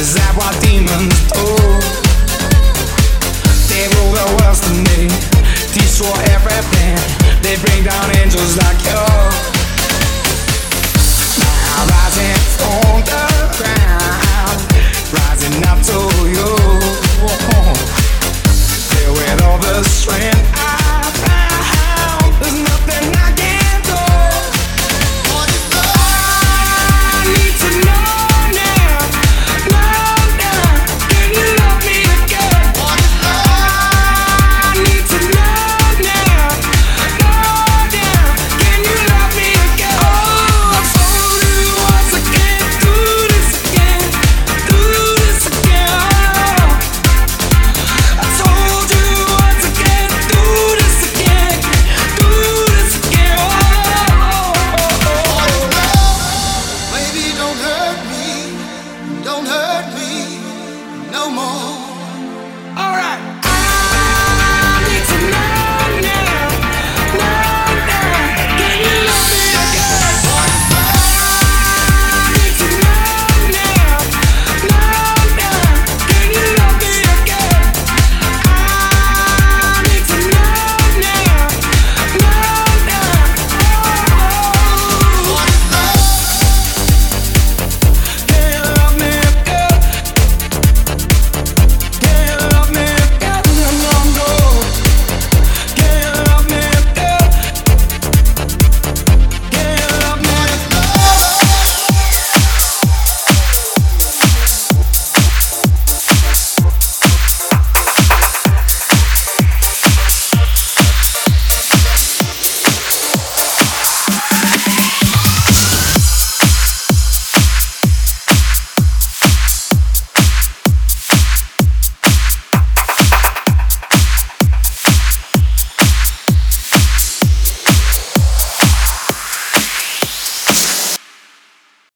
Is that what demons oh, do? They rule the world me.